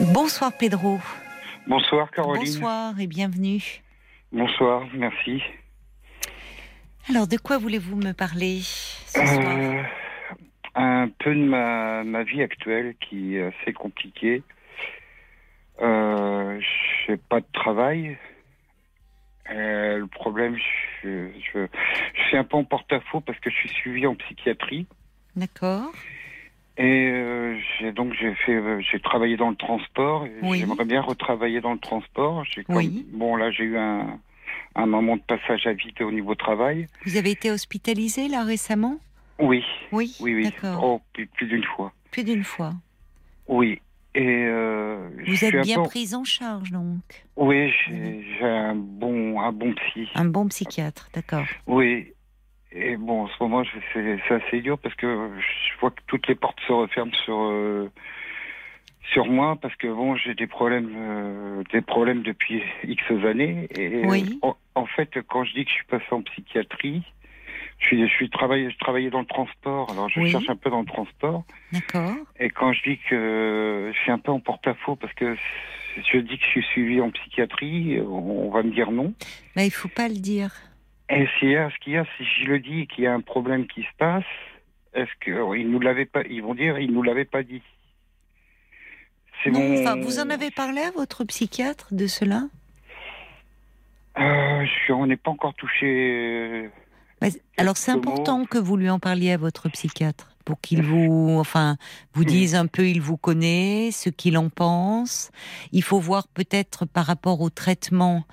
Bonsoir Pedro. Bonsoir Caroline. Bonsoir et bienvenue. Bonsoir, merci. Alors, de quoi voulez-vous me parler ce Euh, soir un peu de ma, ma vie actuelle qui est assez compliquée. Euh, j'ai pas de travail. Euh, le problème, je, je, je suis un peu en porte-à-faux parce que je suis suivi en psychiatrie. D'accord. Et euh, j'ai donc j'ai fait euh, j'ai travaillé dans le transport. Oui. J'aimerais bien retravailler dans le transport. Comme- Oui. Bon là j'ai eu un, un moment de passage à vide au niveau travail. Vous avez été hospitalisé là récemment? Oui, Oui. oui, oui. D'accord. Oh, plus, plus d'une fois. Plus d'une fois. Oui. Et euh, Vous êtes bien peu- prise en charge donc. Oui, j'ai j'ai un bon un bon psy. Un bon psychiatre, d'accord. Oui. Et bon, en ce moment, c'est assez dur parce que je vois que toutes les portes se referment sur euh, sur moi parce que bon, j'ai des problèmes euh, des problèmes depuis X années. Et Oui. en, en fait, quand je dis que je suis passé en psychiatrie, je suis je suis travaillé je travaillais dans le transport. Alors je Oui. cherche un peu dans le transport. D'accord. Et quand je dis que je suis un peu en porte-à-faux parce que je dis que je suis suivi en psychiatrie, on va me dire non. Bah, il faut pas le dire. Et s'il y a, ce qu'il y a, si je le dis qu'il y a un problème qui se passe, est-ce que ils nous l'avaient pas, ils vont dire, ils nous l'avaient pas dit. C'est Non, mon- enfin, vous en avez parlé à votre psychiatre de cela? Euh, je on n'est pas encore touché. Bah, Alors c'est important que vous lui en parliez à votre psychiatre pour qu'il vous, enfin, vous dise un peu, il vous connaît, ce qu'il en pense. Il faut voir peut-être par rapport au traitement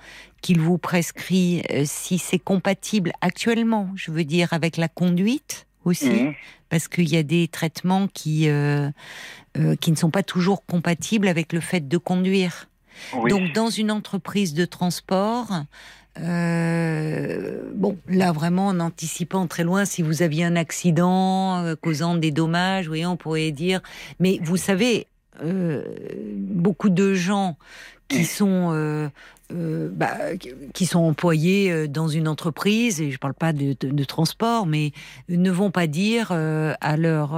qu'il vous prescrit euh, si c'est compatible actuellement, je veux dire, avec la conduite aussi, Mhm. parce qu'il y a des traitements qui euh, euh, qui ne sont pas toujours compatibles avec le fait de conduire. Oui. Donc, dans une entreprise de transport, euh, bon, là vraiment en anticipant très loin, si vous aviez un accident euh, causant des dommages, oui, on pourrait dire. Mais vous savez, euh, beaucoup de gens qui sont bah, qui- sont employés dans une entreprise, et je ne parle pas de, de- de transport, mais ne vont pas dire à leurs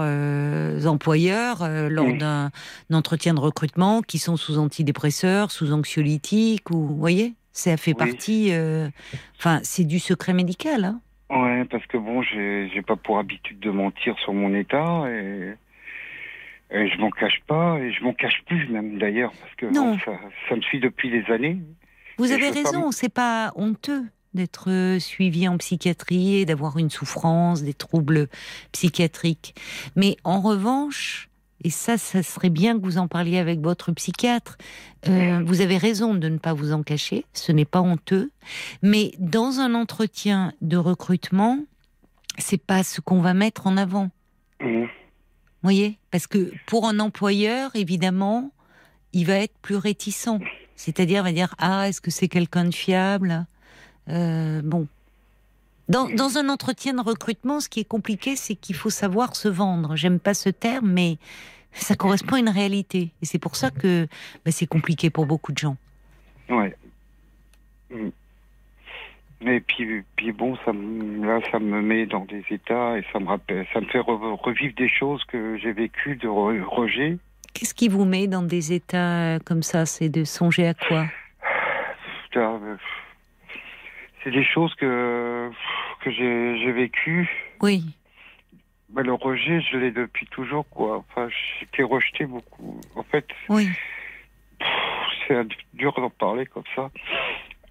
employeurs lors d'un entretien de recrutement qui sont sous antidépresseurs, sous anxiolytiques, ou vous voyez, ça fait Oui. partie. euh, Enfin, c'est du secret médical. Hein. Ouais, parce que bon, j'ai pas pour habitude de mentir sur mon état et, et je m'en cache pas et je m'en cache plus même d'ailleurs parce que Non. bon, ça, ça me suit depuis des années. Vous avez veux pas raison, c'est pas honteux d'être euh, suivi en psychiatrie et d'avoir une souffrance, des troubles psychiatriques. Mais en revanche, et ça, ça serait bien que vous en parliez avec votre psychiatre, euh, vous avez raison de ne pas vous en cacher, ce n'est pas honteux. Mais dans un entretien de recrutement, c'est pas ce qu'on va mettre en avant. Mhm. Vous voyez? Parce que pour un employeur, évidemment, il va être plus réticent. C'est-à-dire, il va dire Ah, est-ce que c'est quelqu'un de fiable? Euh, Bon. Dans, dans un entretien de recrutement, ce qui est compliqué, c'est qu'il faut savoir se vendre. J'aime pas ce terme, mais ça correspond à une réalité. Et c'est pour ça que bah, c'est compliqué pour beaucoup de gens. Ouais. Mm. Et puis, puis bon, ça là, ça me met dans des états et ça me rappelle, ça me fait re- revivre des choses que j'ai vécues de re- rejet. Qu'est-ce qui vous met dans des états comme ça? C'est de songer à quoi? Euh, C'est des choses que que j'ai vécues. Oui. Mais le rejet, je l'ai depuis toujours, quoi. Enfin, j'ai été rejeté beaucoup. En fait, Oui. c'est dur d'en parler comme ça.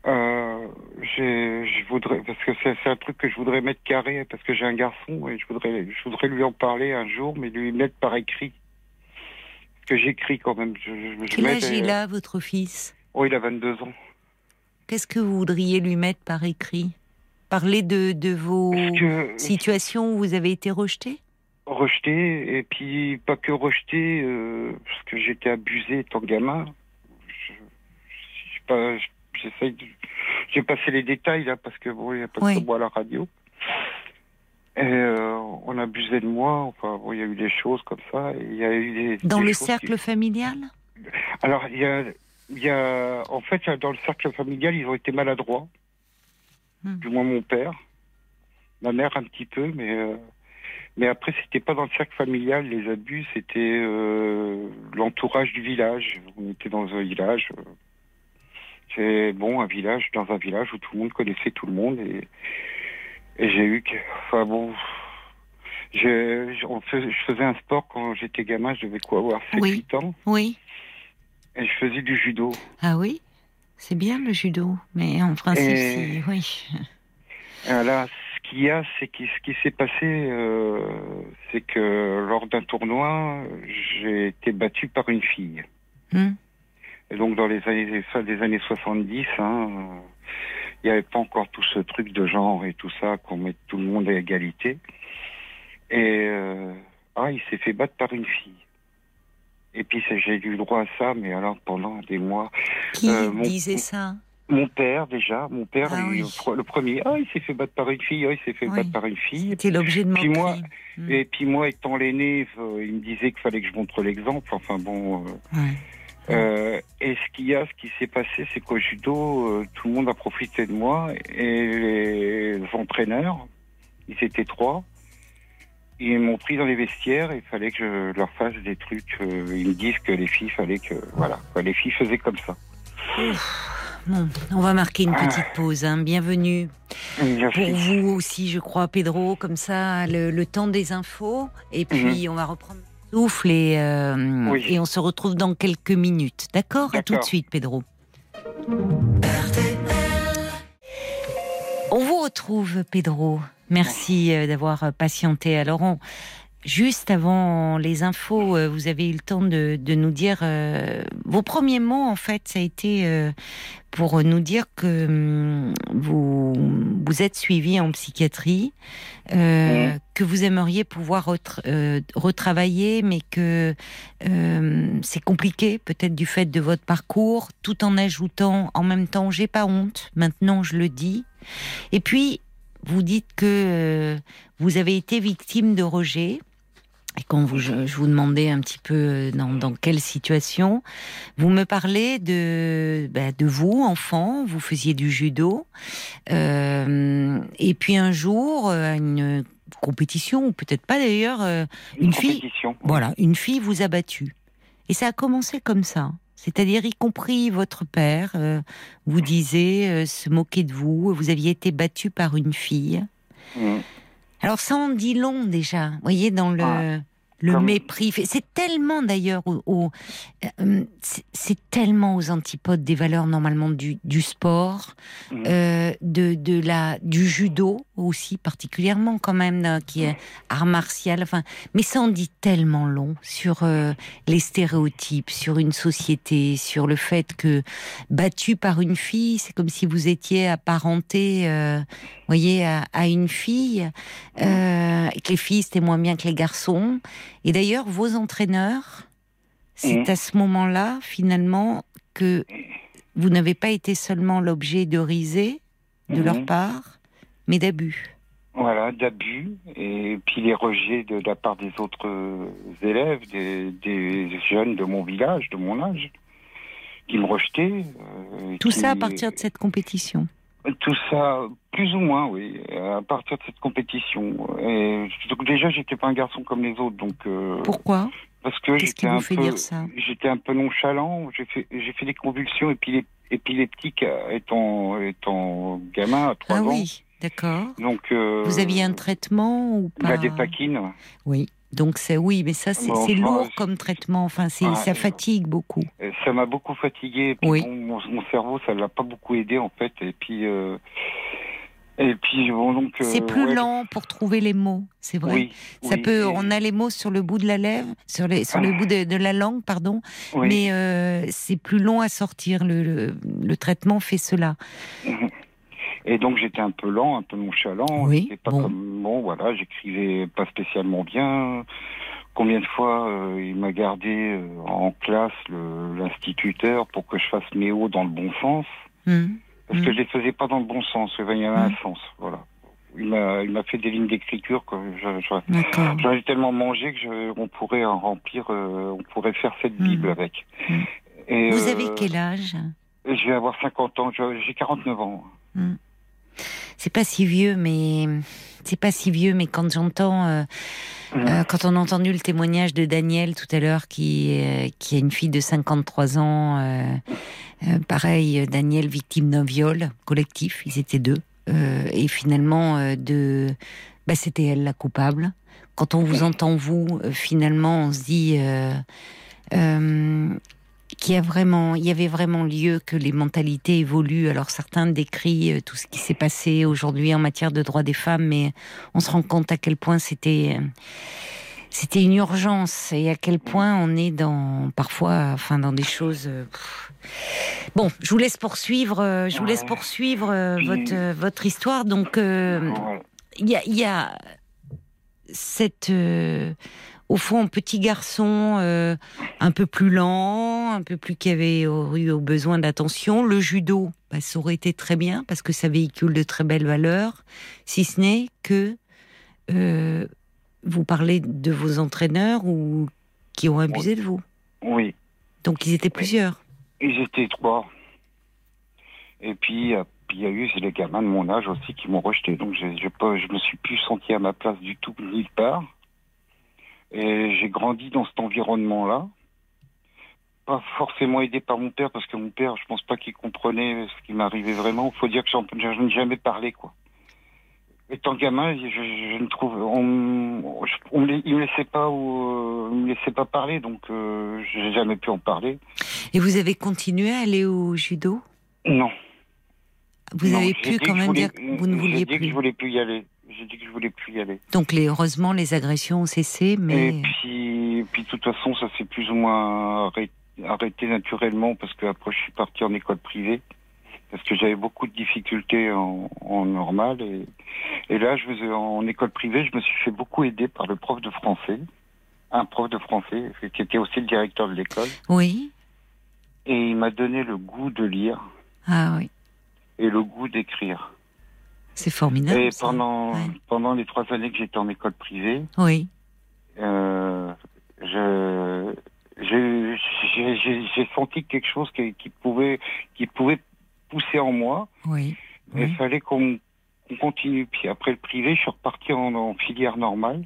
Euh, je voudrais parce que c'est un truc que je voudrais mettre carré parce que j'ai un garçon et je voudrais je voudrais lui en parler un jour mais lui mettre par écrit parce que j'écris quand même je, je, Quel âge il a, votre fils? Oh il a 22 ans Qu'est-ce que vous voudriez lui mettre par écrit? Parler de, de vos que situations où vous avez été rejeté? Rejeté et puis pas que rejeté euh, parce que j'étais abusé étant gamin. Je, je, de j'ai passé les détails là parce que bon il n'y a pas Oui. que moi à la radio. Et euh, on abusait de moi enfin bon il y a eu des choses comme ça il y a eu des Dans des le cercle familial? Alors il y a il y a en fait dans le cercle familial ils ont été maladroits Hmm. du moins mon père ma mère un petit peu mais euh, mais après c'était pas dans le cercle familial les abus c'était euh, l'entourage du village. On était dans un village. euh, C'est bon, un village, dans un village où tout le monde connaissait tout le monde. Et, et j'ai eu que. Enfin bon. Je, je- on je faisais un sport quand j'étais gamin, je devais quoi avoir 7-8 Oui. ans. Oui. Et je faisais du judo. Ah oui? C'est bien le judo, mais en principe, Et- oui. Là, ce qu'il y a, c'est que ce qui s'est passé, euh, c'est que lors d'un tournoi, j'ai été battu par une fille. Hmm. Et donc dans les années des années 70, hein, il n'y avait pas encore tout ce truc de genre et tout ça qu'on mette tout le monde à égalité. Et euh, ah, il s'est fait battre par une fille. Et puis j'ai eu le droit à ça, mais alors pendant des mois, Qui Euh, mon- disait ça mon père déjà, mon père, Ah oui. le premier, ah il s'est fait battre par une fille, ah il s'est fait Oui. battre par une fille. C'était l'objet de Puis moi- Hmm. Et puis moi, étant l'aîné, euh, il me disait qu'il fallait que je montre l'exemple. Enfin bon. euh, Ouais. euh, et ce qu'il y a, ce qui s'est passé, c'est qu'au judo, euh, tout le monde a profité de moi et les entraîneurs, ils étaient trois. Ils m'ont pris dans les vestiaires et il fallait que je leur fasse des trucs. euh, ils me disent que les filles, fallait que voilà, les filles faisaient comme ça. Bon, on va marquer une Ah. petite pause. hein. Bienvenue. Pour vous aussi, je crois, Pedro, comme ça, le, le temps des infos. Et puis, on va reprendre le souffle et, euh, Mhm. Oui. et on se retrouve dans quelques minutes. D'accord? À tout de suite, Pedro. On vous retrouve, Pedro. Merci euh, d'avoir euh, patienté. Alors, on- juste avant les infos, euh, vous avez eu le temps de, de nous dire euh, vos premiers mots. En fait, ça a été euh, pour nous dire que hum, vous vous êtes suivi en psychiatrie, euh, que vous aimeriez pouvoir retra- retravailler, mais que c'est compliqué, peut-être du fait de votre parcours, tout en ajoutant en même temps j'ai pas honte. Maintenant, je le dis. Et puis, vous dites que euh, vous avez été victime de rejet. Et quand vous, je, je vous demandais un petit peu euh, dans, dans quelle situation, vous me parlez de, bah, de vous, enfant, vous faisiez du judo. Euh, et puis un jour, une compétition, ou peut-être pas d'ailleurs, euh, une fille, voilà, une fille vous a battu. Et ça a commencé comme ça. C'est-à-dire, y compris votre père euh, vous disait euh, se moquer de vous. Vous aviez été battu par une fille. Mhm. Alors ça en dit long déjà. Vous voyez dans le Ah, le comme- mépris. C'est tellement d'ailleurs au, au- euh, c'est- tellement aux antipodes des valeurs normalement du, du sport, Mhm. euh, de, de la du judo aussi particulièrement quand même là, qui est art martial. Enfin, mais ça en dit tellement long sur euh, les stéréotypes, sur une société, sur le fait que battu par une fille, c'est comme si vous étiez apparenté, euh, voyez, à, à une fille, euh, et que les filles c'était moins bien que les garçons. Et d'ailleurs, vos entraîneurs, c'est Mhm. à ce moment-là, finalement, que vous n'avez pas été seulement l'objet de risées de leur Mhm. part, mais d'abus. Voilà, d'abus et puis les rejets de, de la part des autres euh, élèves, des, des jeunes de mon village, de mon âge, qui me rejetaient. euh, Tout qui- ça à partir de cette compétition. Tout ça, plus ou moins, oui, à partir de cette compétition. Et, donc déjà, j'étais pas un garçon comme les autres, donc euh, Pourquoi? parce que Qu'est-ce qui j'étais vous un fait peu, dire ça? j'étais un peu nonchalant. J'ai fait, j'ai fait des convulsions épi- épileptiques étant, étant gamin à trois Ah ans. oui, d'accord. Donc euh, Vous aviez un traitement ou pas? la dépakine. Oui. Donc c'est oui, mais ça c'est Bon, c'est enfin, lourd comme traitement. Enfin, ça fatigue beaucoup. Ça m'a beaucoup fatigué. Oui. bon, mon, mon cerveau, ça l'a pas beaucoup aidé en fait. Et puis, euh, et puis bon donc. euh, c'est plus ouais, lent pour trouver les mots. C'est vrai. Oui. Ça oui, peut. et- On a les mots sur le bout de la lèvre, sur les sur Ah. le bout de, de la langue, pardon. Mais euh, c'est plus long à sortir. Le, le, le traitement fait cela. Et donc j'étais un peu lent, un peu nonchalant. Oui, pas bon. comme bon, voilà, j'écrivais pas spécialement bien. Combien de fois euh, il m'a gardé euh, en classe l'instituteur pour que je fasse mes hauts dans le bon sens, Hum. parce que Mm. je les faisais pas dans le bon sens. Il y avait un sens, voilà. Il m'a, fait des lignes d'écriture que. J'en ai tellement mangé que je, on pourrait en remplir, euh, on pourrait faire cette. Bible avec. Et, Vous avez quel âge? Je vais avoir 50 ans, j'ai 49 ans. C'est pas si vieux, mais c'est pas si vieux, mais quand j'entends, euh, euh, quand on a entendu le témoignage de Daniel tout à l'heure, qui, euh, qui a une fille de 53 ans, pareil, Daniel victime d'un viol collectif, ils étaient deux, et finalement de, bah, c'était elle la coupable. Quand on vous entend vous, finalement, on se dit qu'il y a vraiment, il y avait vraiment lieu que les mentalités évoluent. Alors certains décrivent euh, tout ce qui s'est passé aujourd'hui en matière de droits des femmes, mais on se rend compte à quel point c'était euh, c'était une urgence et à quel point on est dans parfois, enfin dans des choses. Euh, bon, je vous laisse poursuivre. Je vous laisse poursuivre votre votre histoire. Donc il y a, y a cette au fond, un petit garçon euh, un peu plus lent, un peu plus qui avait eu besoin d'attention. Le judo, bah, ça aurait été très bien parce que ça véhicule de très belles valeurs, si ce n'est que euh, vous parlez de vos entraîneurs ou qui ont abusé de vous. Oui. Donc ils étaient plusieurs. Ils étaient trois. Et puis, euh, il y a eu les gamins de mon âge aussi qui m'ont rejeté. Donc je, je, je me suis plus senti à ma place du tout nulle part. Et j'ai grandi dans cet environnement-là. Pas forcément aidé par mon père, parce que mon père, je pense pas qu'il comprenait ce qui m'arrivait vraiment. Il faut dire que j'en ai jamais parlé, quoi. Étant gamin, je, je, ne trouve, on, on, il me laissait pas ou, euh, me laissait pas parler, donc euh, j'ai jamais pu en parler. Et vous avez continué à aller au judo? Non. Vous avez pu quand même dire que vous ne vouliez plus. Dit que je voulais plus y aller j'ai dit que je voulais plus y aller. Donc les, heureusement, les agressions ont cessé, mais... Et puis, puis de toute façon, ça s'est plus ou moins arrêté, naturellement, parce que après je suis parti en école privée, parce que j'avais beaucoup de difficultés en, normal. Et, et là, je faisais, en école privée, je me suis fait beaucoup aider par le prof de français, un prof de français, qui était aussi le directeur de l'école. Oui. Et il m'a donné le goût de lire. Ah oui. Et le goût d'écrire. C'est formidable. Et pendant, pendant les trois années que j'étais en école privée, oui. Euh, je, j'ai senti quelque chose qui, qui, pouvait, qui pouvait pousser en moi. Oui. Il fallait qu'on continue. Puis après le privé, je suis reparti en, filière normale.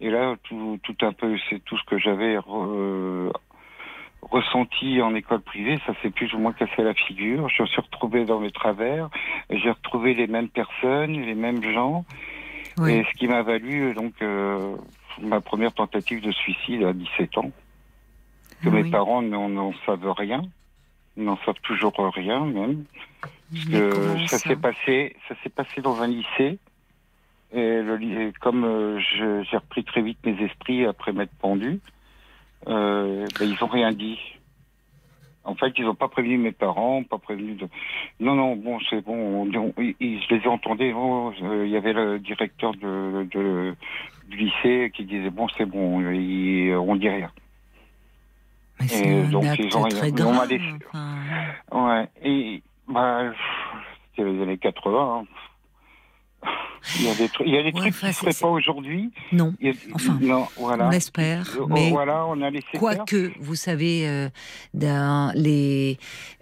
Et là, tout, tout un peu, c'est tout ce que j'avais euh, ressenti en école privée, ça s'est plus ou moins cassé la figure. Je me suis retrouvé dans mes travers, j'ai retrouvé les mêmes personnes, les mêmes gens, et ce qui m'a valu donc euh, ma première tentative de suicide à 17 ans. Que mes parents n'en savent rien, n'en savent toujours rien même, parce que ça, s'est passé, ça s'est passé dans un lycée. Et, le, comme euh, j'ai repris très vite mes esprits après m'être pendu, euh, ben, ils ont rien dit. En fait, ils n'ont pas prévenu mes parents, pas prévenu de. Non, non, bon, c'est bon. je les ai entendus. Oh, il y avait le directeur de, du lycée qui disait bon, c'est bon, on dit rien. Mais donc ils ont très grave, Ouais. Et bah, c'était les années 80. Il y a des, trucs, il y a des trucs qui ne seraient pas aujourd'hui. Non. enfin, non, voilà. on espère. Euh, mais voilà, on a Quoique, vous savez, euh, dans, les,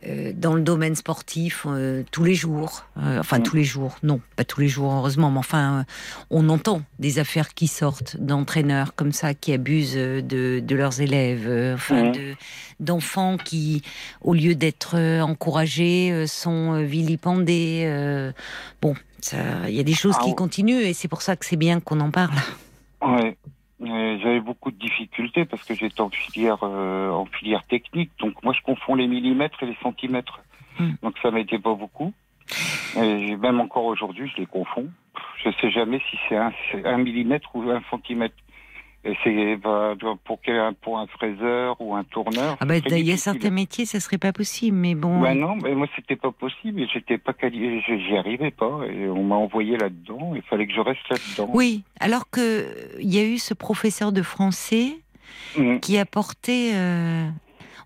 euh, dans le domaine sportif, tous les jours, enfin tous les jours, non, pas tous les jours, heureusement, mais enfin, on entend des affaires qui sortent d'entraîneurs comme ça, qui abusent de, de leurs élèves, enfin, d'enfants qui, au lieu d'être encouragés, sont vilipendés. bon, il y a des choses qui continuent et c'est pour ça que c'est bien qu'on en parle. Ouais. J'avais beaucoup de difficultés parce que j'étais en filière euh, en filière technique, donc moi je confonds les millimètres et les centimètres, hmm. donc ça m'aidait pas beaucoup. Et même encore aujourd'hui, je les confonds. Je sais jamais si c'est un, un millimètre ou un centimètre. Et c'est bah, pour, pour un fraiseur ou un tourneur. Ah bah, il y a certains métiers, ça serait pas possible, mais bon. Bah non, mais moi c'était pas possible, j'étais pas j'y arrivais pas, et on m'a envoyé là-dedans. Il fallait que je reste là-dedans. Oui, alors que il y a eu ce professeur de français mmh. qui a porté. Euh,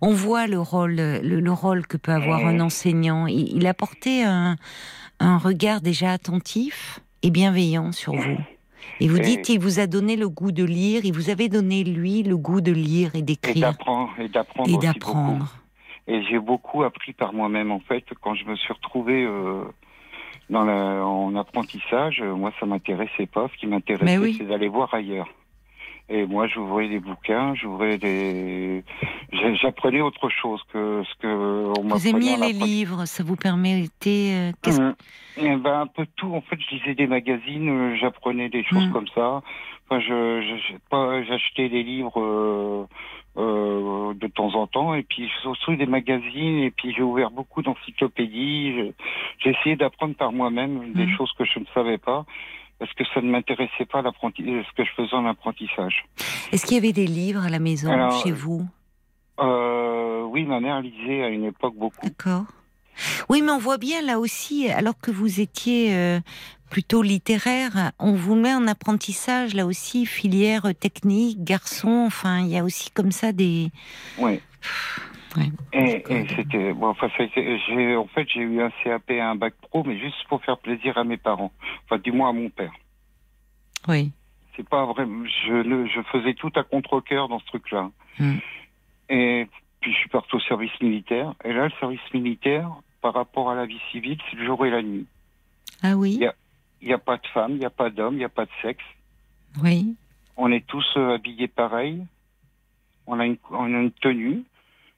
on voit le rôle, le, rôle que peut avoir un mmh. enseignant. Il, il a porté un, un regard déjà attentif et bienveillant sur vous. Et vous dites qu'il vous a donné le goût de lire, il vous avait donné, lui, le goût de lire et d'écrire. Et d'apprendre. Et d'apprendre. Et d'apprendre. Et j'ai beaucoup appris par moi-même, en fait, quand je me suis retrouvé euh, dans la, en apprentissage, moi, ça m'intéressait pas. Ce qui m'intéressait, c'est d'aller voir ailleurs. Et moi, j'ouvrais des bouquins, j'ouvrais des, j'apprenais autre chose que ce que on Vous aimiez les livres, ça vous permettait. Euh, mmh. eh ben, un peu tout. En fait, je lisais des magazines, euh, j'apprenais des choses mmh. comme ça. Enfin, je, j'achetais des livres euh, euh, de temps en temps, et puis j'ai aussi des magazines, et puis j'ai ouvert beaucoup d'encyclopédies. J'ai essayé d'apprendre par moi-même des mmh. choses que je ne savais pas parce que ça ne m'intéressait pas ce que je faisais en apprentissage. Est-ce qu'il y avait des livres à la maison chez vous? euh, Oui, ma mère lisait à une époque beaucoup. D'accord. Oui, mais on voit bien là aussi, alors que vous étiez euh, plutôt littéraire, on vous met en apprentissage là aussi, filière technique, garçon, enfin, il y a aussi comme ça des. Oui. Et, c'était bon, enfin, j'ai en fait j'ai eu un CAP et un bac pro, mais juste pour faire plaisir à mes parents, enfin du moins à mon père. Oui. C'est pas vrai. Je, je faisais tout à contre-cœur dans ce truc-là. Hmm. Et puis je suis parti au service militaire. Et là, le service militaire, par rapport à la vie civile, c'est le jour et la nuit. Ah oui? Il n'y a, a, pas de femmes, il n'y a pas d'hommes, il n'y a pas de sexe. Oui. On est tous euh, habillés pareil. On a une, on a une tenue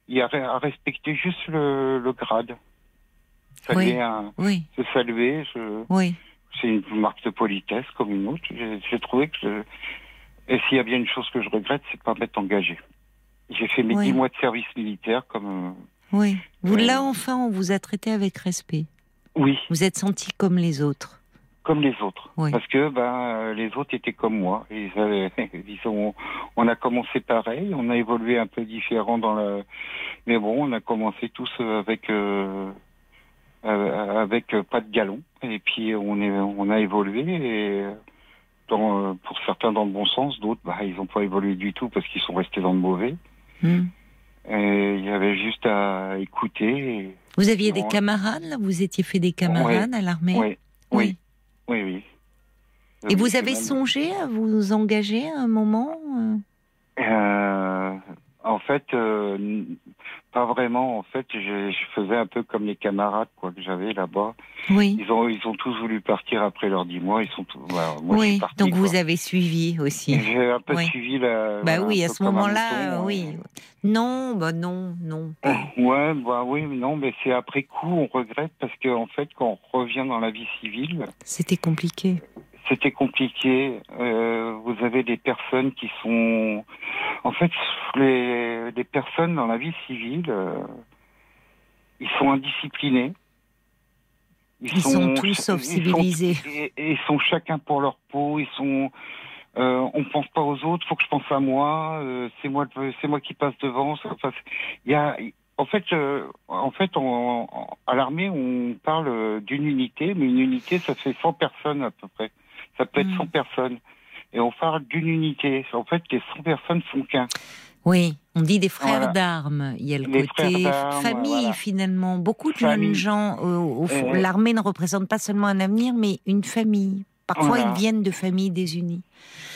il y a à respecter juste le, grade. Saluer oui. Un, oui. Se saluer. oui. C'est une marque de politesse comme une autre. J'ai trouvé que. et s'il y a bien une chose que je regrette, c'est pas m'être engagé. J'ai fait mes dix mois de service militaire comme. Oui. Vous, là, enfin, on vous a traité avec respect. Oui. Vous êtes senti comme les autres comme les autres. Parce que ben les autres étaient comme moi. Ils avaient, ils ont, on a commencé pareil, on a évolué un peu différent dans le, mais bon, on a commencé tous avec euh, euh avec pas de galon. Et puis on est, on a évolué et dans, pour certains dans le bon sens, d'autres bah ils n'ont pas évolué du tout parce qu'ils sont restés dans le mauvais. Hmm. Et il y avait juste à écouter. Vous aviez des camarades là? Vous étiez fait des camarades à l'armée? Oui. oui. Oui, oui. Et vous avez songé à vous engager à un moment euh, euh En fait, euh, pas vraiment. En fait, je, faisais un peu comme les camarades quoi que j'avais là-bas. Oui. Ils ont, ils ont tous voulu partir après leurs dix mois. Ils sont, oui. donc vous avez suivi aussi. J'ai un peu suivi la. Bah oui, à ce moment-là, oui. Non, bah non, non. Ouais, bah oui, non, mais c'est après coup on regrette parce qu'en en fait, quand on revient dans la vie civile. C'était compliqué. C'était compliqué. Euh, vous avez des personnes qui sont, en fait, les, les personnes dans la vie civile, euh, ils sont indisciplinés. Ils, sont, tous sauf civilisés. ils sont chacun pour leur peau. Ils sont, euh, on pense pas aux autres. Faut que je pense à moi. C'est moi, c'est moi qui passe devant. Enfin, il y a, en fait, euh, en fait, à l'armée, on parle d'une unité, mais une unité, ça fait 100 personnes à peu près. Ça peut être 100 hmm. personnes. Et on parle d'une unité. En fait, les 100 personnes font qu'un. Oui, on dit des frères d'armes. Il y a le côté famille finalement. Beaucoup de jeunes gens, fond, l'armée ne représente pas seulement un avenir, mais une famille. Parfois, ils viennent de familles désunies.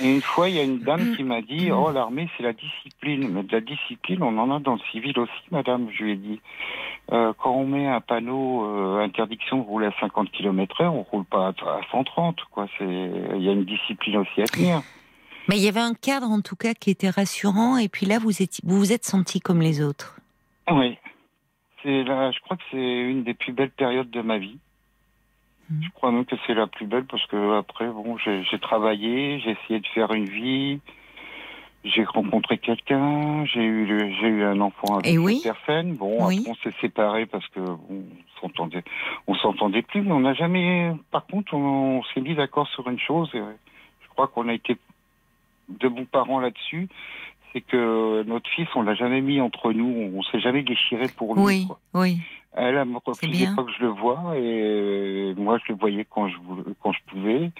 Et une fois, il y a une dame qui m'a dit Oh, l'armée, c'est la discipline. Mais de la discipline, on en a dans le civil aussi, madame. Je lui ai dit euh, Quand on met un panneau euh, interdiction de rouler à 50 km/h, on roule pas à 130. Quoi. Il y a une discipline aussi à tenir. Mais il y avait un cadre, en tout cas, qui était rassurant. Et puis là, vous vous, vous êtes senti comme les autres. Oui. Là, je crois que c'est une des plus belles périodes de ma vie. Mm. Je crois même que c'est la plus belle parce que après, bon, j'ai travaillé, j'ai essayé de faire une vie, j'ai rencontré quelqu'un, j'ai eu, j'ai eu un enfant avec une personne. Bon, après, on s'est séparés parce que bon, on s'entendait, on s'entendait plus, mais on n'a jamais. Par contre, on, s'est mis d'accord sur une chose. Et je crois qu'on a été de bons parents là-dessus c'est que notre fils, on l'a jamais mis entre nous, on s'est jamais déchiré pour lui. Oui, oui. Elle, a me refusé pas que je le vois, et moi, je le voyais quand je, quand je pouvais.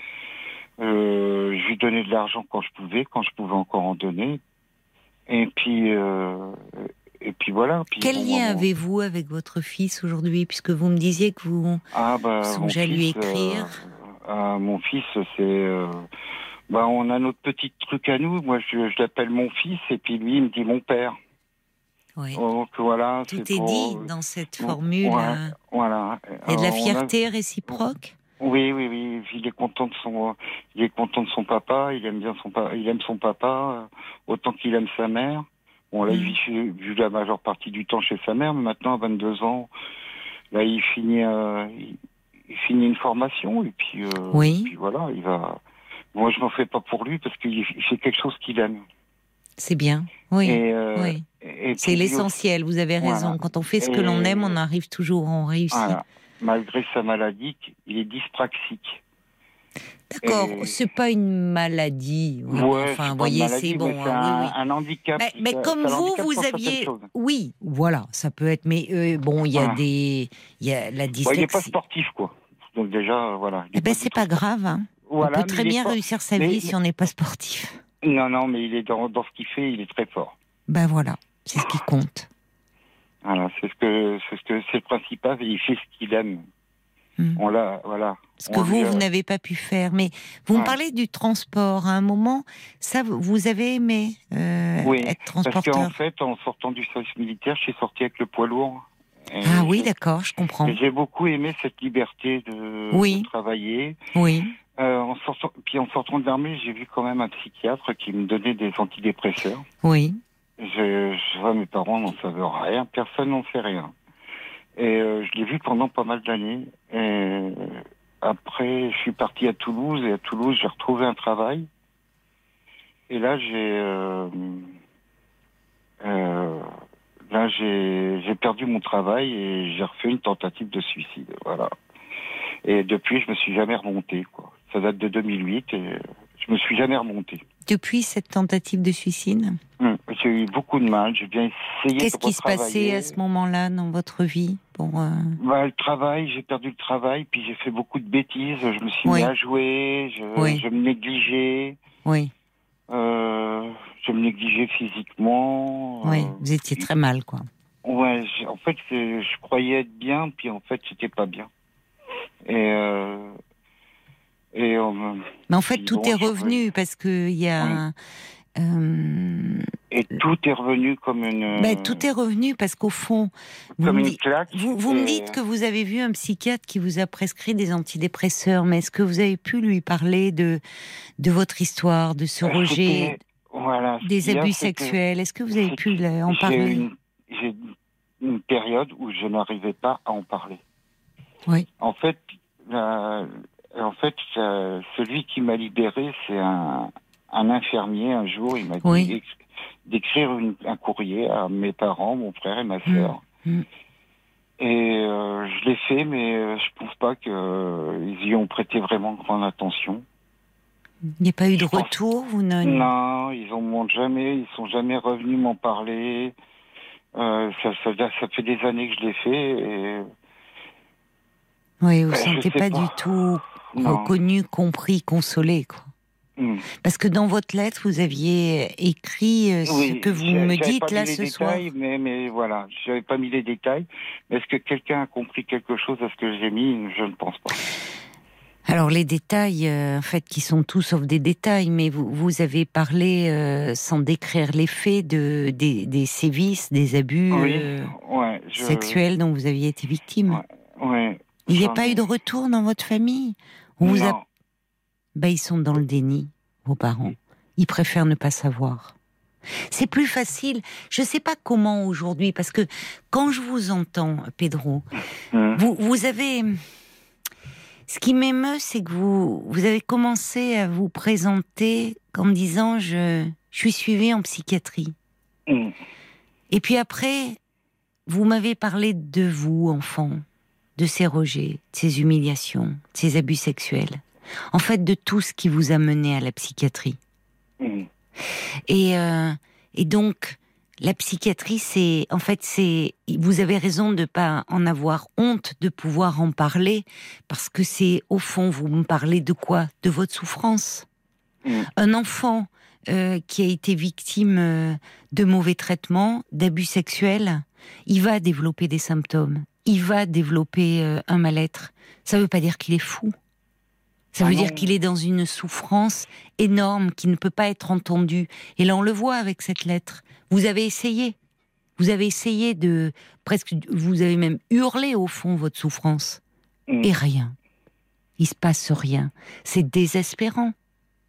Euh, je lui donnais de l'argent quand je pouvais, quand je pouvais encore en donner. Et puis, euh, et puis voilà. Quel lien avez-vous avec votre fils aujourd'hui, puisque vous me disiez que vous ah, bah, songez à lui écrire euh, ah, Mon fils, c'est bah, on a notre petit truc à nous. Moi, je, je l'appelle mon fils, et puis lui, il me dit mon père. Oui. Donc voilà. Tout est, dit dans cette formule. voilà. Il y a de la fierté réciproque? Oui, oui, oui. Il est content de son, il est content de son papa. Il aime bien son papa. Il aime son papa euh, autant qu'il aime sa mère. Bon, là, il Mm. vit la majeure partie du temps chez sa mère, mais maintenant, à 22 ans, là, il finit, euh, il, finit une formation et puis, euh, Oui. puis voilà, il va. Moi, je m'en fais pas pour lui parce il fait quelque chose qu'il aime. C'est bien. Oui. Et, euh, oui. C'est l'essentiel. Vous avez raison. Voilà. Quand on fait ce que l'on aime, on arrive toujours, on réussit. Voilà. Malgré sa maladie, il est dyspraxique. D'accord. Et- C'est pas une maladie. Oui, Ouais, enfin, vous voyez, c'est bon. c'est hein, un, oui, oui. un handicap. Mais, comme vous, vous aviez, oui, voilà, ça peut être. Mais euh, bon, il y a Voilà. des, il y a la Ouais, il n'est pas dyslexie. sportif, quoi. Donc déjà, voilà. Eh ben, c'est pas grave. hein. Voilà, on peut très bien pas- réussir sa mais- vie si on n'est pas sportif. Non, non, mais il est dans, dans ce qu'il fait, il est très fort. Ben voilà, c'est ce qui compte. Voilà, c'est ce que c'est ce que c'est le principal. Il fait ce qu'il aime. Hmm. On l'a, voilà. Ce que vous, vous n'avez pas pu faire. Mais vous me parlez du transport. À un moment, ça, vous- avez aimé euh, Oui, être Parce qu'en transporteur. fait, en sortant du service militaire, je suis sorti avec le poids lourd. Et Ah oui, d'accord, je comprends. J'ai beaucoup aimé cette liberté de, Oui. de travailler. Oui, Euh, en sortant, puis en sortant de l'armée, j'ai vu quand même un psychiatre qui me donnait des antidépresseurs. oui. Je, je vois mes parents n'en savent rien, personne n'en sait rien. Et euh, je l'ai vu pendant pas mal d'années. Et après, je suis parti à Toulouse et à Toulouse, j'ai retrouvé un travail. Et là, j'ai euh, euh, là j'ai j'ai perdu mon travail et j'ai refait une tentative de suicide. Voilà. Et depuis, je me suis jamais remonté. Quoi. Ça date de 2008 et je me suis jamais remonté. Depuis cette tentative de suicide, Hum, J'ai eu beaucoup de mal. J'ai bien essayé qu'est-ce qui se passait à ce moment-là dans votre vie pour, euh, Bah, le travail, j'ai perdu le travail, puis j'ai fait beaucoup de bêtises. Je me suis Oui. mis à jouer, je, Oui. je me négligeais, Oui, euh, je me négligeais physiquement. euh, oui, vous étiez très mal, quoi. Ouais, en fait, je croyais être bien, puis en fait, c'était pas bien. Et et me- Mais en fait, tout bon, est revenu parce que il y a. euh, et tout est revenu comme une ben, tout est revenu parce qu'au fond, vous comme me, une claque. vous, vous me dites que vous avez vu un psychiatre qui vous a prescrit des antidépresseurs, mais est-ce que vous avez pu lui parler de, de votre histoire, de ce C'était- rejet, voilà, ce des abus sexuels? Est-ce que vous avez pu en parler? une, j'ai une période où je n'arrivais pas à en parler. Oui. En fait, la- en fait, euh, celui qui m'a libéré, c'est un, un infirmier. Un jour, il m'a dit Oui. d'écrire un courrier à mes parents, mon frère et ma sœur. Mm. Et euh, je l'ai fait, mais euh, je pense pas qu'ils y ont prêté vraiment grande attention. Il n'y a pas eu de Je pense- retour vous ne... Non, ils ont m'ont jamais, ils sont jamais revenus m'en parler. Euh, ça, ça, ça fait des années que je l'ai fait et Oui, vous ne Ben, sentez pas. du tout non. reconnu, compris, consolé. Quoi. Hmm. Parce que dans votre lettre, vous aviez écrit euh, ce que vous me dites pas mis là les ce soir. détails, Mais, mais voilà, j'avais pas mis les détails. Est-ce que quelqu'un a compris quelque chose à ce que j'ai mis? Je ne pense pas. Alors les détails, euh, en fait, qui sont tous sauf des détails, mais vous, vous avez parlé, euh, sans décrire les faits, de, des, des sévices, des abus Oui, ouais, je, sexuels dont vous aviez été victime. Ouais. ouais. Il n'y a pas eu de retour dans votre famille? On vous a... Ben, ils sont dans le déni, vos parents. Ils préfèrent ne pas savoir. C'est plus facile. Je ne sais pas comment aujourd'hui, parce que quand je vous entends, Pedro, Hmm. vous, vous avez. Ce qui m'émeut, c'est que vous, vous avez commencé à vous présenter en me disant je, je suis suivi en psychiatrie. Hmm. Et puis après, vous m'avez parlé de vous, enfant, de ces rejets, de ces humiliations, de ces abus sexuels. En fait, de tout ce qui vous a mené à la psychiatrie. Et, euh, et donc, la psychiatrie, c'est, en fait, c'est, vous avez raison de pas en avoir honte, de pouvoir en parler, parce que c'est, au fond, vous me parlez de quoi? De votre souffrance. Mm. Un enfant euh, qui a été victime euh, de mauvais traitements, d'abus sexuels, il va développer des symptômes, il va développer euh, un mal-être. Ça veut pas dire qu'il est fou. Ça Ah veut non. dire qu'il est dans une souffrance énorme qui ne peut pas être entendue. Et là, on le voit avec cette lettre. Vous avez essayé. Vous avez essayé de presque. Vous avez même hurlé au fond votre souffrance. Mm. Et rien. Il se passe rien. C'est désespérant.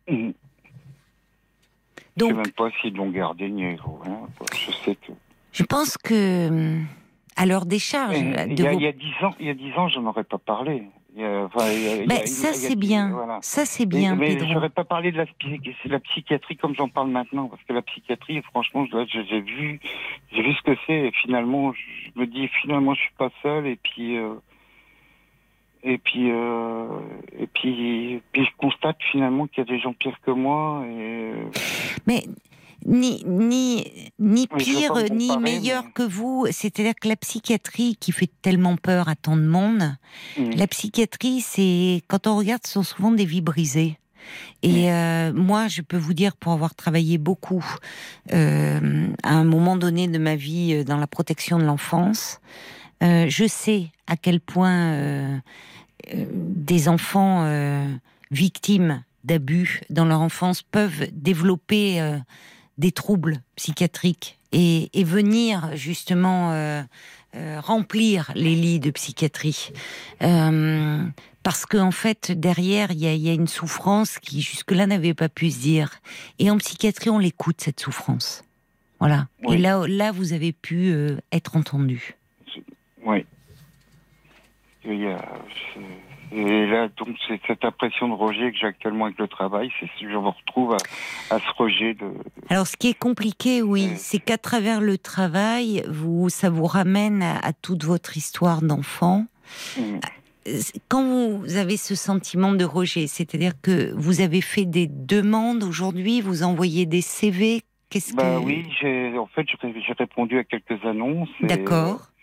Mhm. Donc, je sais même pas s'ils l'ont gardé ni rien. Je sais que. Je pense que hum, à leur décharge. Il y, a dix ans, il y a dix ans, je n'aurais pas parlé. mais ça c'est bien, ça c'est bien. Mais, je n'aurais pas parlé de la, la psychiatrie comme j'en parle maintenant, parce que la psychiatrie, franchement, j'ai vu, j'ai vu ce que c'est. Et finalement, je me dis finalement, je suis pas seul. Et puis, euh, et puis, euh, et puis, puis, je constate finalement qu'il y a des gens pires que moi. Et... Mais ni, ni, ni pire, ni meilleur que vous. C'est-à-dire que la psychiatrie qui fait tellement peur à tant de monde, la psychiatrie, c'est quand on regarde, ce sont souvent des vies brisées. Et euh, moi, je peux vous dire, pour avoir travaillé beaucoup euh, à un moment donné de ma vie euh, dans la protection de l'enfance, je sais à quel point des enfants victimes d'abus dans leur enfance peuvent développer des troubles psychiatriques et, venir justement euh, euh, remplir les lits de psychiatrie. Euh, parce qu'en en fait, derrière, il y, a, une souffrance qui jusque-là n'avait pas pu se dire. Et en psychiatrie, on l'écoute, cette souffrance. Voilà. Et là, là, vous avez pu être entendu. Oui. Il y a, et là, donc, c'est cette impression de rejet que j'ai actuellement avec le travail, c'est je me retrouve à, ce rejet de. Alors, ce qui est compliqué, oui, c'est qu'à travers le travail, vous, ça vous ramène à, toute votre histoire d'enfant. Mmh. Quand vous avez ce sentiment de rejet, c'est-à-dire que vous avez fait des demandes aujourd'hui, vous envoyez des CV, qu'est-ce bah, que... Oui, en fait, j'ai répondu à quelques annonces. D'accord. Et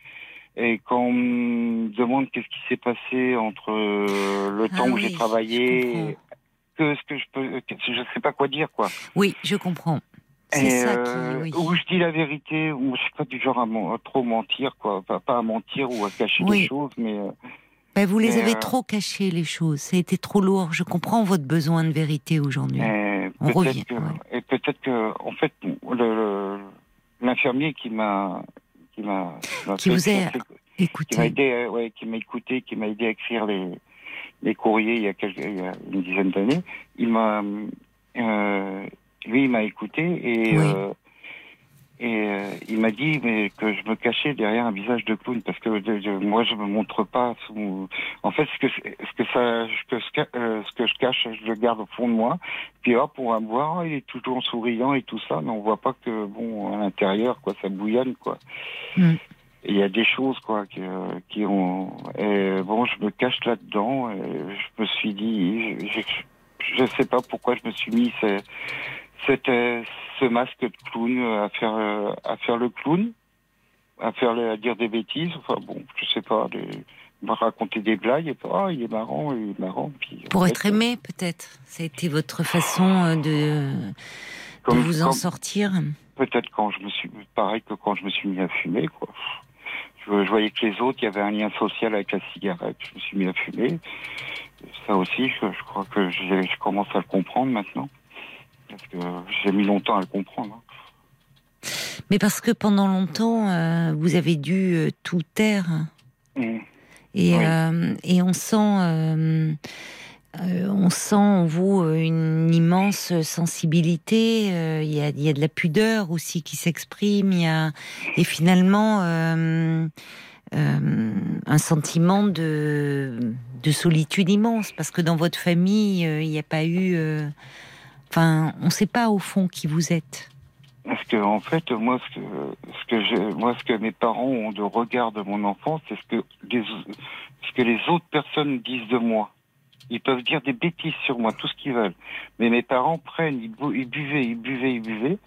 quand on me demande qu'est-ce qui s'est passé entre euh, le temps où ah j'ai travaillé, que ce que je peux, je sais pas quoi dire quoi. Oui, je comprends. C'est ça qui, euh, Où je dis la vérité, où je suis pas du genre à, trop mentir quoi, pas, pas, à mentir ou à cacher des choses, mais. Ben vous les avez trop cachées les choses. Ça a été trop lourd. Je comprends votre besoin de vérité aujourd'hui. On revient. Et peut-être que, en fait, l'infirmier qui m'a qui m'a qui vous a écouté, qui m'a aidé, euh, ouais, qui m'a écouté, qui m'a aidé à écrire les les courriers il y a, quelques, il y a une dizaine d'années. Il m'a euh, lui il m'a écouté et euh, et euh, il m'a dit mais que je me cachais derrière un visage de clown parce que moi je me montre pas sous... en fait ce que ce que ça ce que ce que je cache je le garde au fond de moi puis hop on va me voir il est toujours souriant et tout ça mais on voit pas que bon à l'intérieur quoi ça bouillonne quoi mm. il y a des choses quoi qui, qui ont et bon je me cache là dedans et je me suis dit je, je, sais pas pourquoi je me suis mis c'était ce masque de clown à faire euh, à faire le clown, à faire à dire des bêtises. Enfin bon, je sais pas, raconter des blagues et oh, il est marrant, il est marrant. Pour être aimé, peut-être. Ça a été votre façon euh, de, de vous en sortir. Peut-être quand je me suis, pareil que quand je me suis mis à fumer, quoi. Je, voyais que les autres, il y avait un lien social avec la cigarette. Je me suis mis à fumer. Ça aussi, je, je crois que je commence à le comprendre maintenant parce que j'ai mis longtemps à le comprendre. Hein. Mais parce que pendant longtemps, euh, vous avez dû euh, tout taire. Mmh. Et, euh, et, on sent, on sent en vous une immense sensibilité. Il y a, y, a, de la pudeur aussi qui s'exprime. Il y a et finalement un sentiment de, de solitude immense parce que dans votre famille, il n'y a pas eu Enfin, on ne sait pas au fond qui vous êtes. Parce que en fait, moi, ce que, moi, ce que mes parents ont de regard de mon enfance, c'est ce que les, que les autres personnes disent de moi. Ils peuvent dire des bêtises sur moi, tout ce qu'ils veulent. Mais mes parents prennent, ils, buvaient, ils buvaient, ils buvaient.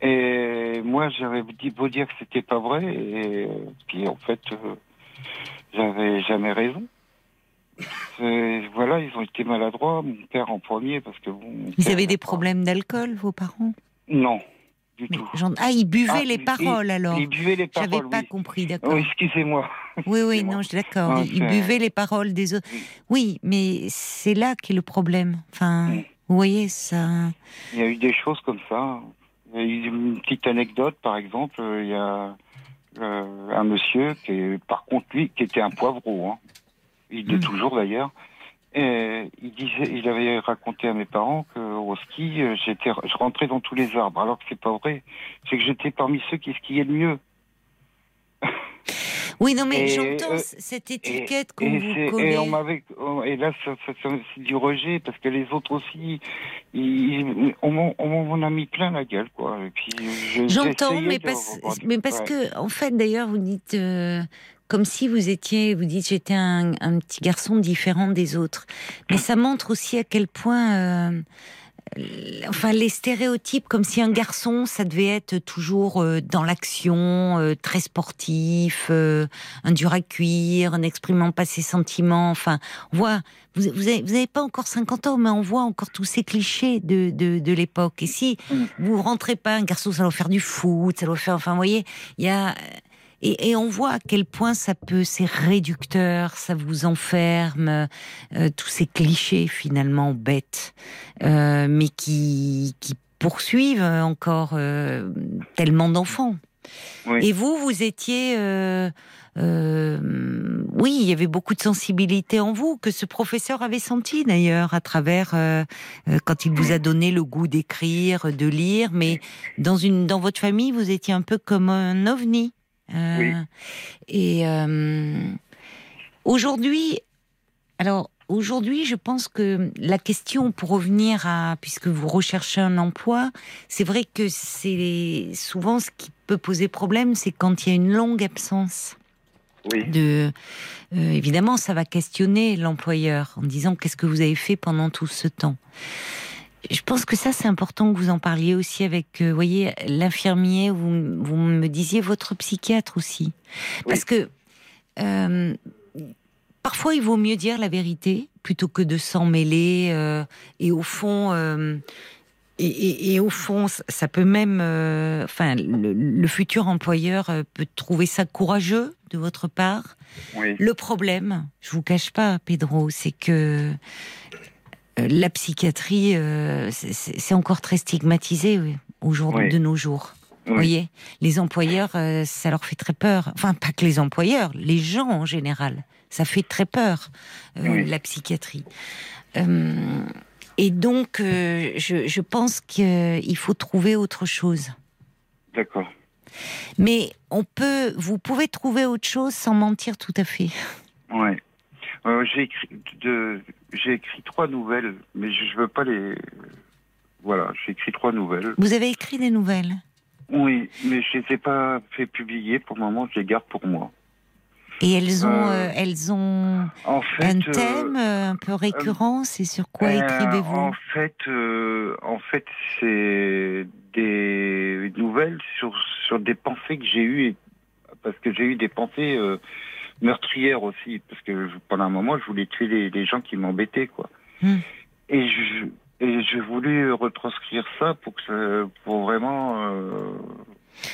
Et moi, j'avais beau dire que c'était pas vrai. Et puis, en fait, euh, j'avais jamais raison voilà, ils ont été maladroits, mon père en premier, parce que bon. Ils avaient des problèmes d'alcool, vos parents? Non, du tout. Ah, ils buvaient ah, les paroles alors. Ils buvaient les paroles. J'avais pas compris, d'accord. Oh, excusez-moi. Oui, oui, non, je d'accord. ils buvaient les paroles des autres. Oui, mais c'est là qu'est le problème. Enfin, vous voyez, ça. Il y a eu des choses comme ça. Il y a eu une petite anecdote, par exemple. Il y a euh, un monsieur qui, est, par contre, lui, qui était un poivreau. Hein il est hmm. toujours d'ailleurs. Et il disait, il avait raconté à mes parents qu'au ski, euh, j'étais, je rentrais dans tous les arbres. Alors que c'est pas vrai. C'est que j'étais parmi ceux qui skiaient le mieux. Oui, non, mais j'entends euh, cette étiquette qu'on vous colle. Et, on m'avait, et là, c'est du rejet parce que les autres aussi, ils, on m'en a mis plein la gueule, quoi. J'entends, mais, parce, mais parce que, en fait, d'ailleurs, vous dites. Euh, comme si vous étiez, vous dites, j'étais un, un, petit garçon différent des autres. Mais ça montre aussi à quel point euh, enfin les stéréotypes comme si un garçon ça devait être toujours euh, dans l'action euh, très sportif euh, un dur à cuire n'exprimant pas ses sentiments enfin on voit vous vous avez, pas encore 50 ans mais on voit encore tous ces clichés de de, de l'époque et si mm. vous rentrez pas un garçon ça doit faire du foot ça doit faire enfin vous voyez il y a et, on voit à quel point ça peut, c'est réducteur, ça vous enferme, euh, tous ces clichés finalement bêtes, euh, mais qui, qui poursuivent encore euh, tellement d'enfants. Et vous, vous étiez... oui, il y avait beaucoup de sensibilité en vous que ce professeur avait senti d'ailleurs à travers quand il vous a donné le goût d'écrire, de lire. Mais dans une dans votre famille, vous étiez un peu comme un ovni. Euh, et euh, aujourd'hui, alors aujourd'hui, je pense que la question, pour revenir à, puisque vous recherchez un emploi, c'est vrai que c'est souvent ce qui peut poser problème, c'est quand il y a une longue absence. De, euh, évidemment, ça va questionner l'employeur en disant qu'est-ce que vous avez fait pendant tout ce temps? Je pense que ça, c'est important que vous en parliez aussi avec, euh, voyez, l'infirmier, vous, vous me disiez votre psychiatre aussi. Parce que euh, parfois, il vaut mieux dire la vérité plutôt que de s'en mêler. Euh, et au fond, et, au fond, ça peut même, enfin, le, futur employeur peut trouver ça courageux de votre part. Le problème, je vous cache pas, Pedro, c'est que la psychiatrie, euh, c'est encore très stigmatisé aujourd'hui de nos jours. Vous voyez, les employeurs, euh, ça leur fait très peur. Enfin, pas que les employeurs, les gens en général, ça fait très peur la psychiatrie. et donc, je, je, pense qu'il faut trouver autre chose. D'accord. Mais on peut, vous pouvez trouver autre chose sans mentir tout à fait. Ouais. j'ai écrit de, j'ai écrit trois nouvelles, mais je ne veux pas les. Voilà, j'ai écrit trois nouvelles. Vous avez écrit des nouvelles? Oui, mais je ne les ai pas fait publier pour le moment, je les garde pour moi. Et elles ont, euh, euh, elles ont en fait, un euh, thème un peu récurrent. c'est sur quoi écrivez-vous? En fait, en fait, c'est des nouvelles sur sur des pensées que j'ai eues, parce que j'ai eu des pensées meurtrière aussi, parce que pendant un moment, je voulais tuer les, gens qui m'embêtaient, quoi. Hmm. Et je et j'ai voulu retranscrire ça pour que pour vraiment euh,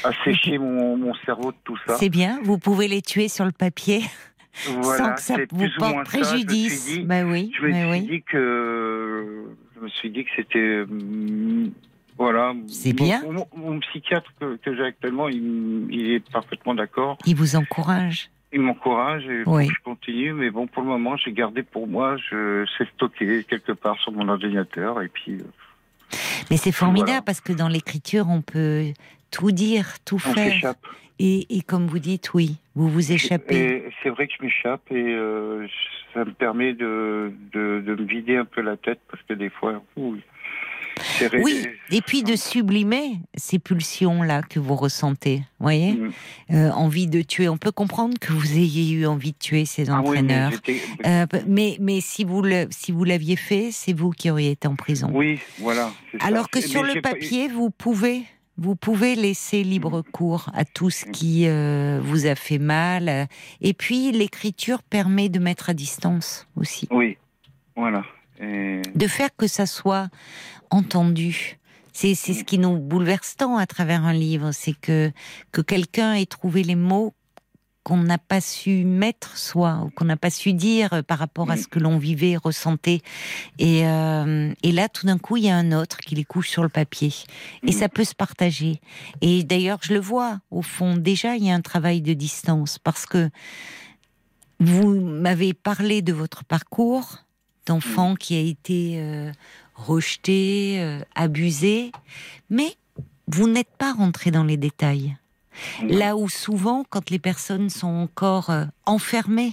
assécher mon, mon, cerveau de tout ça. C'est bien, vous pouvez les tuer sur le papier. sans que ça vous porte préjudice. bah oui, je me suis dit que je me suis dit que c'était mm, voilà. C'est bien. Mon, psychiatre que, que j'ai actuellement, il, il, est parfaitement d'accord. Il vous encourage. Il m'encourage et je continue, mais bon, pour le moment, j'ai gardé pour moi, je sais stocker quelque part sur mon ordinateur et puis. Euh, mais c'est formidable parce que dans l'écriture, on peut tout dire, tout on faire. Et, et, comme vous dites, oui, vous vous échappez. C'est vrai que je m'échappe et euh, ça me permet de, de, de, me vider un peu la tête parce que des fois, oui, et puis de sublimer ces pulsions-là que vous ressentez, voyez mm. euh, Envie de tuer. On peut comprendre que vous ayez eu envie de tuer ces ah entraîneurs. Euh, mais, mais, si vous si vous l'aviez fait, c'est vous qui auriez été en prison. Oui, voilà. Alors que sur le papier, vous pouvez vous pouvez laisser libre cours à tout ce qui euh, vous a fait mal. Et puis, l'écriture permet de mettre à distance aussi. Oui, voilà. De faire que ça soit entendu. C'est ce qui nous bouleverse tant à travers un livre, c'est que, que quelqu'un ait trouvé les mots qu'on n'a pas su mettre soi, ou qu'on n'a pas su dire par rapport à ce que l'on vivait, ressentait. Et, euh, et là, tout d'un coup, il y a un autre qui les couche sur le papier. Et ça peut se partager. Et d'ailleurs, je le vois, au fond, déjà, il y a un travail de distance, parce que vous m'avez parlé de votre parcours, d'enfant qui a été euh, rejeté, euh, abusé, mais vous n'êtes pas rentré dans les détails. Là où souvent, quand les personnes sont encore euh, enfermées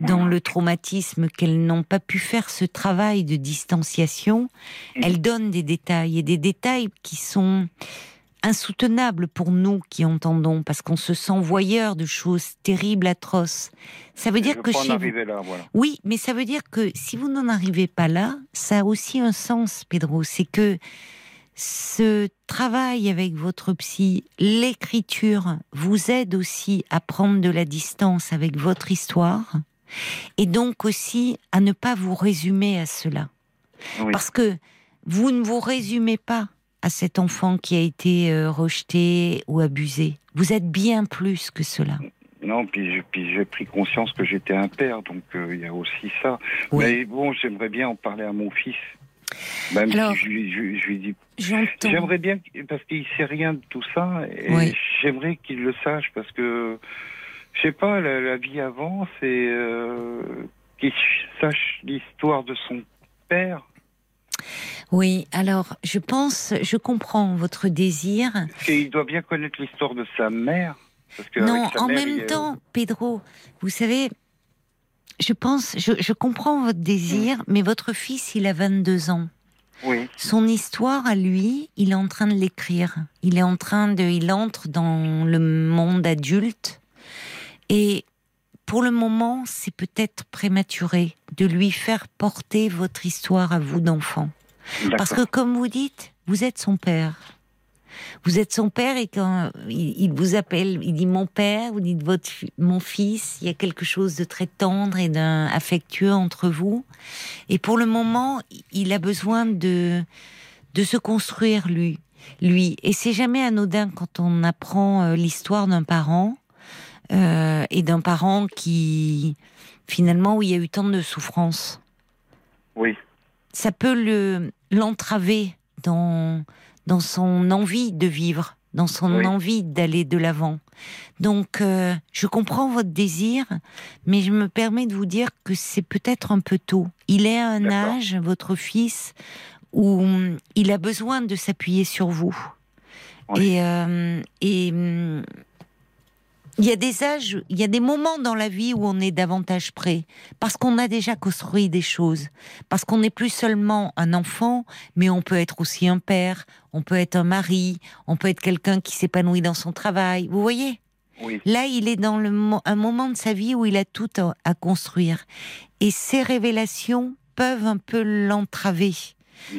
dans le traumatisme, qu'elles n'ont pas pu faire ce travail de distanciation, elles donnent des détails. Et des détails qui sont insoutenables pour nous qui entendons, parce qu'on se sent voyeur de choses terribles, atroces. Ça veut dire que chez oui, mais ça veut dire que si vous n'en arrivez pas là, ça a aussi un sens, Pedro. C'est que ce travail avec votre psy, l'écriture, vous aide aussi à prendre de la distance avec votre histoire et donc aussi à ne pas vous résumer à cela. Parce que vous ne vous résumez pas à cet enfant qui a été euh, rejeté ou abusé. Vous êtes bien plus que cela. Non, puis, j'ai pris conscience que j'étais un père, donc euh, il y a aussi ça. Mais bon, j'aimerais bien en parler à mon fils. Même si je, lui dis. J'aimerais bien, parce qu'il sait rien de tout ça, et j'aimerais qu'il le sache, parce que, je sais pas, la, vie avance, et euh, qu'il sache l'histoire de son père. Oui, alors je pense, je comprends votre désir. Et il doit bien connaître l'histoire de sa mère. non, en même temps, Pedro, vous savez, je pense, je, comprends votre désir, mais votre fils, il a 22 ans. Oui. Son histoire à lui, il est en train de l'écrire. Il est en train de, il entre dans le monde adulte. Et pour le moment, c'est peut-être prématuré de lui faire porter votre histoire à vous d'enfant. Parce que comme vous dites, vous êtes son père. Vous êtes son père et quand il, vous appelle, il dit mon père, vous dites votre mon fils, il y a quelque chose de très tendre et d'un affectueux entre vous. Et pour le moment, il a besoin de de se construire lui, lui. Et c'est jamais anodin quand on apprend euh, l'histoire d'un parent euh, et d'un parent qui finalement où il y a eu tant de souffrance. Oui. Ça peut le l'entraver dans dans son envie de vivre, dans son envie d'aller de l'avant. Donc, euh, je comprends votre désir, mais je me permets de vous dire que c'est peut-être un peu tôt. Il est à un âge, votre fils, où hum, il a besoin de s'appuyer sur vous. Et, euh, et hum, il y a des âges, il y a des moments dans la vie où on est davantage prêt, parce qu'on a déjà construit des choses, parce qu'on n'est plus seulement un enfant, mais on peut être aussi un père, on peut être un mari, on peut être quelqu'un qui s'épanouit dans son travail. Vous voyez? Oui. Là, il est dans le, un moment de sa vie où il a tout à, construire. Et ces révélations peuvent un peu l'entraver.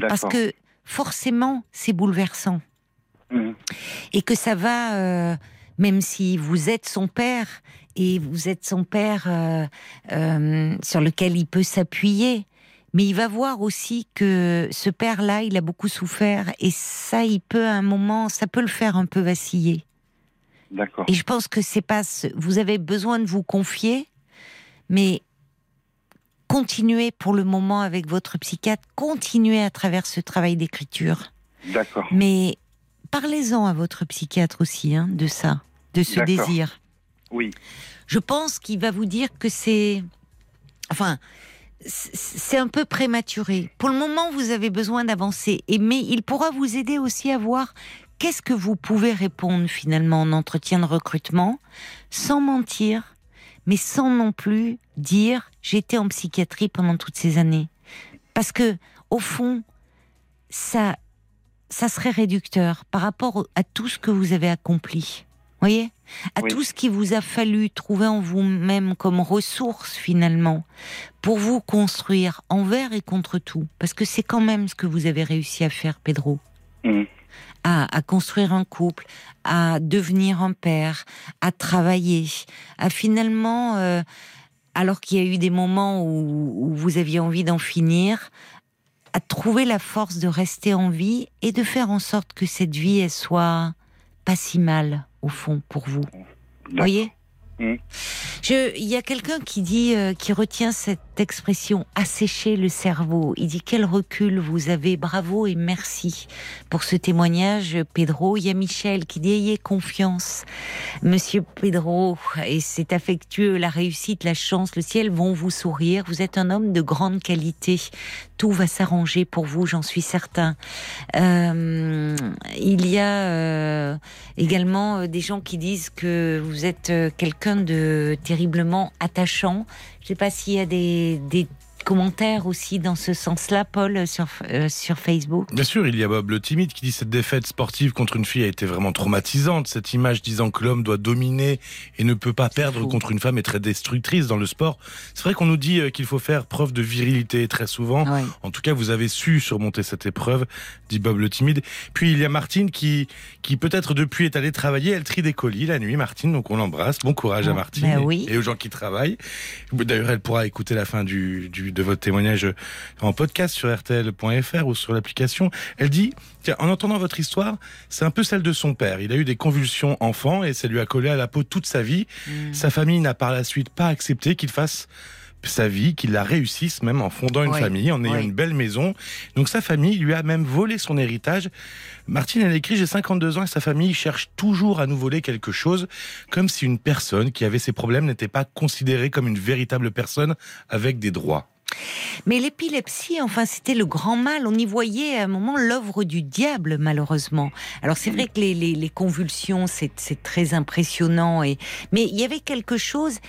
Parce que forcément, c'est bouleversant. Mmh. Et que ça va... Euh, même si vous êtes son père et vous êtes son père euh, euh, sur lequel il peut s'appuyer. Mais il va voir aussi que ce père-là, il a beaucoup souffert et ça, il peut à un moment, ça peut le faire un peu vaciller. D'accord. Et je pense que c'est pas, vous avez besoin de vous confier, mais continuez pour le moment avec votre psychiatre, continuez à travers ce travail d'écriture. D'accord. Mais Parlez-en à votre psychiatre aussi hein, de ça, de ce désir. Oui. Je pense qu'il va vous dire que c'est, enfin, c'est un peu prématuré. Pour le moment, vous avez besoin d'avancer, mais il pourra vous aider aussi à voir qu'est-ce que vous pouvez répondre finalement en entretien de recrutement, sans mentir, mais sans non plus dire j'étais en psychiatrie pendant toutes ces années. Parce que, au fond, ça ça serait réducteur par rapport à tout ce que vous avez accompli. Voyez? À tout ce qui vous a fallu trouver en vous-même comme ressources finalement pour vous construire envers et contre tout. Parce que c'est quand même ce que vous avez réussi à faire, Pedro. Mmh. À, construire un couple, à devenir un père, à travailler, à finalement, euh, alors qu'il y a eu des moments où vous aviez envie d'en finir, à trouver la force de rester en vie et de faire en sorte que cette vie elle soit pas si mal au fond pour vous. Voyez? Je, il y a quelqu'un qui dit, euh, qui retient cette expression assécher le cerveau. Il dit quel recul vous avez, bravo et merci pour ce témoignage, Pedro. Il y a Michel qui dit ayez confiance, Monsieur Pedro, et c'est affectueux. La réussite, la chance, le ciel vont vous sourire. Vous êtes un homme de grande qualité. Tout va s'arranger pour vous, j'en suis certain. Euh, il y a euh, également des gens qui disent que vous êtes euh, de terriblement attachant. Je sais pas s'il y a des commentaires aussi dans ce sens-là, Paul, sur, euh, sur Facebook? Bien sûr, il y a Bob le timide qui dit cette défaite sportive contre une fille a été vraiment traumatisante. Cette image disant que l'homme doit dominer et ne peut pas perdre fou. contre une femme est très destructrice dans le sport. C'est vrai qu'on nous dit euh, qu'il faut faire preuve de virilité très souvent. Ouais. En tout cas, vous avez su surmonter cette épreuve, dit Bob le timide. Puis il y a Martine qui, qui peut-être depuis est allée travailler. Elle trie des colis la nuit, Martine. Donc on l'embrasse. Bon courage à Martine ben et- oui. et, aux gens qui travaillent. D'ailleurs, elle pourra écouter la fin du, du, de votre témoignage en podcast sur RTL.fr ou sur l'application. Elle dit, tiens, en entendant votre histoire, c'est un peu celle de son père. Il a eu des convulsions enfant et ça lui a collé à la peau toute sa vie. Mm. Sa famille n'a par la suite pas accepté qu'il fasse sa vie, qu'il la réussisse même en fondant une Oui, famille, en ayant oui. une belle maison. Donc sa famille lui a même volé son héritage. Martine, elle écrit, j'ai 52 ans et sa famille cherche toujours à nous voler quelque chose, comme si une personne qui avait ses problèmes n'était pas considérée comme une véritable personne avec des droits. Mais l'épilepsie, enfin, c'était le grand mal. On y voyait à un moment l'œuvre du diable, malheureusement. Alors c'est vrai que les, les, les convulsions, c'est très impressionnant. Et mais il y avait quelque chose.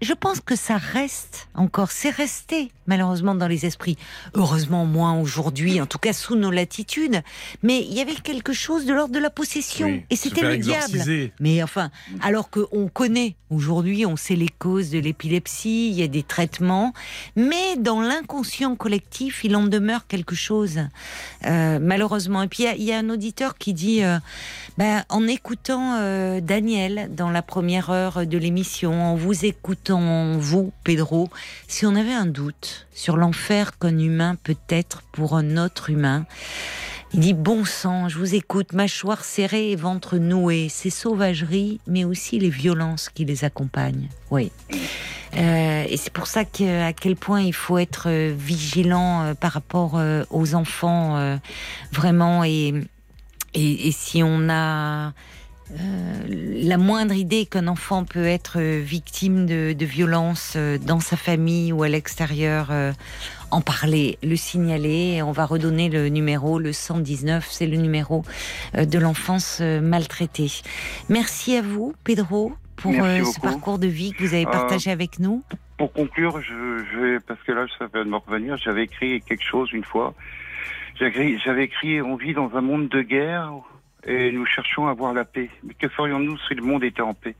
Je pense que ça reste encore. C'est resté malheureusement dans les esprits. Heureusement moins aujourd'hui, en tout cas sous nos latitudes. Mais il y avait quelque chose de l'ordre de la possession. Oui, et c'était le diable. Mais enfin, alors qu'on connaît aujourd'hui, on sait les causes de l'épilepsie, il y a des traitements, mais dans l'inconscient collectif, il en demeure quelque chose, euh, malheureusement. Et puis il y a- il y, a un auditeur qui dit, euh, ben, en écoutant euh, Daniel dans la première heure de l'émission, en vous écoutant vous, Pedro, si on avait un doute sur l'enfer qu'un humain peut être pour un autre humain, il dit bon sang, je vous écoute, mâchoire serrée et ventre noué, ces sauvageries, mais aussi les violences qui les accompagnent. Oui. Euh, et c'est pour ça que, à quel point il faut être euh, vigilant euh, par rapport aux enfants, vraiment. Et, et, si on a la moindre idée qu'un enfant peut être euh, victime de, de violences euh, dans sa famille ou à l'extérieur, euh, en parler, le signaler. On va redonner le numéro, le 119, c'est le numéro euh, de l'enfance euh, maltraitée. Merci à vous, Pedro, pour euh, ce parcours de vie que vous avez Euh, partagé avec nous. Pour conclure, je, je vais, parce que là, ça vient de me revenir, j'avais écrit quelque chose une fois. J'avais écrit, j'avais écrit On vit dans un monde de guerre et nous cherchons à avoir la paix. Mais que ferions-nous si le monde était en paix?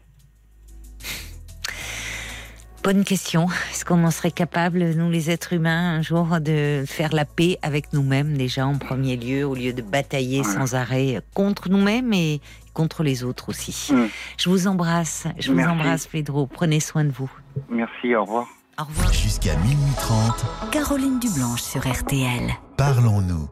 Bonne question. Est-ce qu'on en serait capable, nous les êtres humains, un jour de faire la paix avec nous-mêmes déjà en premier lieu, au lieu de batailler Voilà. sans arrêt contre nous-mêmes et contre les autres aussi? Mm. Je vous embrasse. Je vous embrasse, Pedro. Prenez soin de vous. Merci, au revoir. Au revoir. Jusqu'à minuit 30, Caroline Dublanche sur RTL. parlons-nous.